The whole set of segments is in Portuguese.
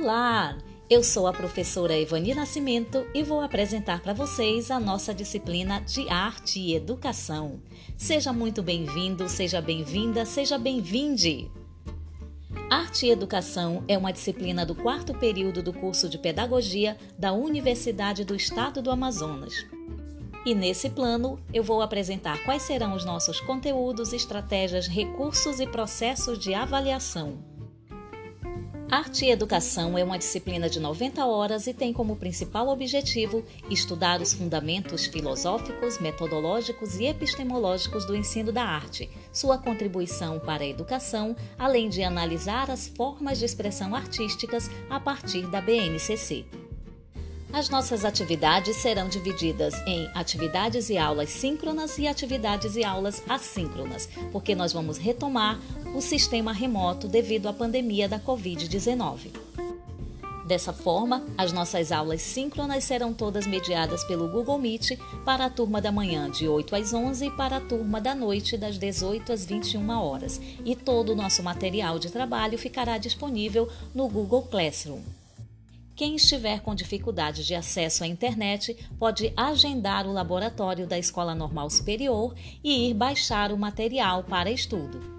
Olá! Eu sou a professora Evani Nascimento e vou apresentar para vocês a nossa disciplina de Arte e Educação. Seja muito bem-vindo, seja bem-vinda, seja bem-vinde! Arte e Educação é uma disciplina do quarto período do curso de Pedagogia da Universidade do Estado do Amazonas. E nesse plano, eu vou apresentar quais serão os nossos conteúdos, estratégias, recursos e processos de avaliação. Arte e Educação é uma disciplina de 90 horas e tem como principal objetivo estudar os fundamentos filosóficos, metodológicos e epistemológicos do ensino da arte, sua contribuição para a educação, além de analisar as formas de expressão artísticas a partir da BNCC. As nossas atividades serão divididas em atividades e aulas síncronas e atividades e aulas assíncronas, porque nós vamos retomar o sistema remoto devido à pandemia da Covid-19. Dessa forma, as nossas aulas síncronas serão todas mediadas pelo Google Meet para a turma da manhã de 8 às 11 e para a turma da noite das 18 às 21 horas. E todo o nosso material de trabalho ficará disponível no Google Classroom. Quem estiver com dificuldade de acesso à internet pode agendar o laboratório da Escola Normal Superior e ir baixar o material para estudo.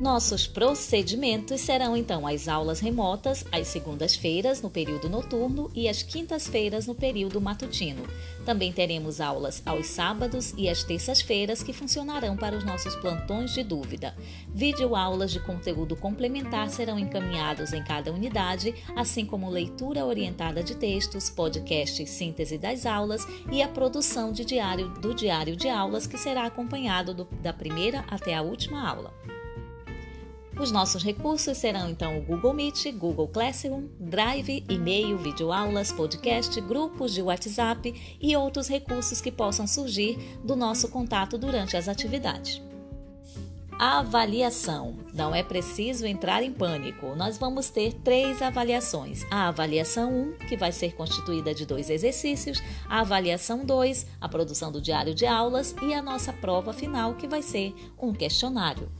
Nossos procedimentos serão então as aulas remotas às segundas-feiras no período noturno e às quintas-feiras no período matutino. Também teremos aulas aos sábados e às terças-feiras que funcionarão para os nossos plantões de dúvida. Videoaulas de conteúdo complementar serão encaminhados em cada unidade, assim como leitura orientada de textos, podcast síntese das aulas e a produção de diário do diário de aulas que será acompanhado do, da primeira até a última aula. Os nossos recursos serão então o Google Meet, Google Classroom, Drive, e-mail, videoaulas, podcast, grupos de WhatsApp e outros recursos que possam surgir do nosso contato durante as atividades. Avaliação. Não é preciso entrar em pânico. Nós vamos ter três avaliações. A avaliação 1, que vai ser constituída de dois exercícios, a avaliação 2, a produção do diário de aulas e a nossa prova final, que vai ser um questionário.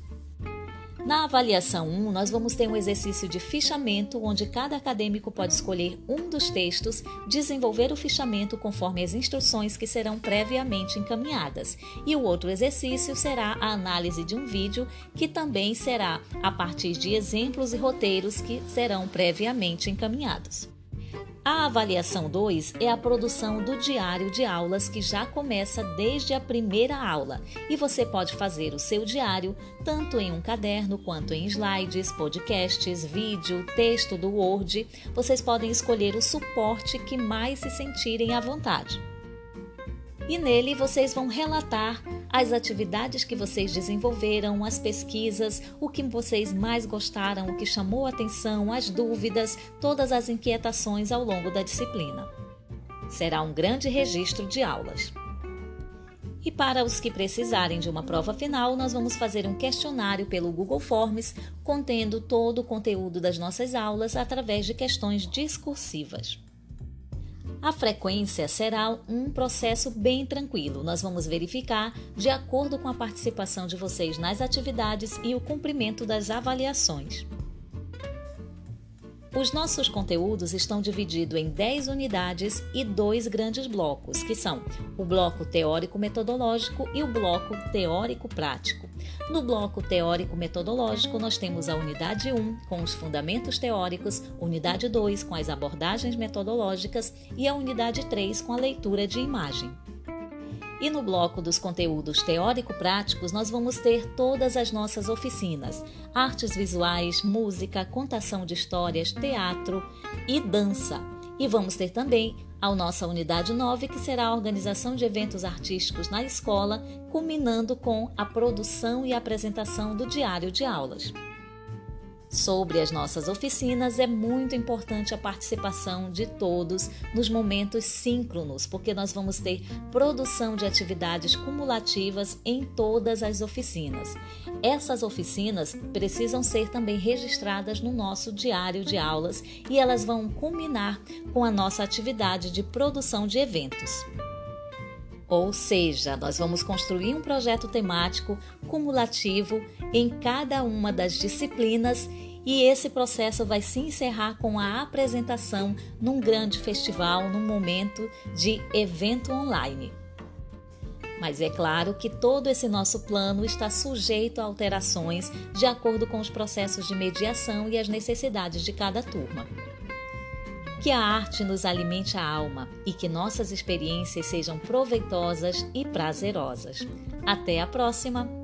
Na avaliação 1, nós vamos ter um exercício de fichamento, onde cada acadêmico pode escolher um dos textos, desenvolver o fichamento conforme as instruções que serão previamente encaminhadas. E o outro exercício será a análise de um vídeo, que também será a partir de exemplos e roteiros que serão previamente encaminhados. A avaliação 2 é a produção do diário de aulas que já começa desde a primeira aula e você pode fazer o seu diário tanto em um caderno quanto em slides, podcasts, vídeo, texto do Word. Vocês podem escolher o suporte que mais se sentirem à vontade. E nele vocês vão relatar as atividades que vocês desenvolveram, as pesquisas, o que vocês mais gostaram, o que chamou atenção, as dúvidas, todas as inquietações ao longo da disciplina. Será um grande registro de aulas. E para os que precisarem de uma prova final, nós vamos fazer um questionário pelo Google Forms contendo todo o conteúdo das nossas aulas através de questões discursivas. A frequência será um processo bem tranquilo. Nós vamos verificar de acordo com a participação de vocês nas atividades e o cumprimento das avaliações. Os nossos conteúdos estão divididos em 10 unidades e dois grandes blocos, que são o bloco teórico-metodológico e o bloco teórico-prático. No bloco teórico-metodológico, nós temos a unidade 1 com os fundamentos teóricos, unidade 2 com as abordagens metodológicas e a unidade 3 com a leitura de imagem. E no bloco dos conteúdos teórico-práticos, nós vamos ter todas as nossas oficinas: artes visuais, música, contação de histórias, teatro e dança. E vamos ter também a nossa unidade 9, que será a organização de eventos artísticos na escola, culminando com a produção e apresentação do diário de aulas. Sobre as nossas oficinas, é muito importante a participação de todos nos momentos síncronos, porque nós vamos ter produção de atividades cumulativas em todas as oficinas. Essas oficinas precisam ser também registradas no nosso diário de aulas e elas vão culminar com a nossa atividade de produção de eventos. Ou seja, nós vamos construir um projeto temático cumulativo em cada uma das disciplinas e esse processo vai se encerrar com a apresentação num grande festival, num momento de evento online. Mas é claro que todo esse nosso plano está sujeito a alterações de acordo com os processos de mediação e as necessidades de cada turma. Que a arte nos alimente a alma e que nossas experiências sejam proveitosas e prazerosas. Até a próxima!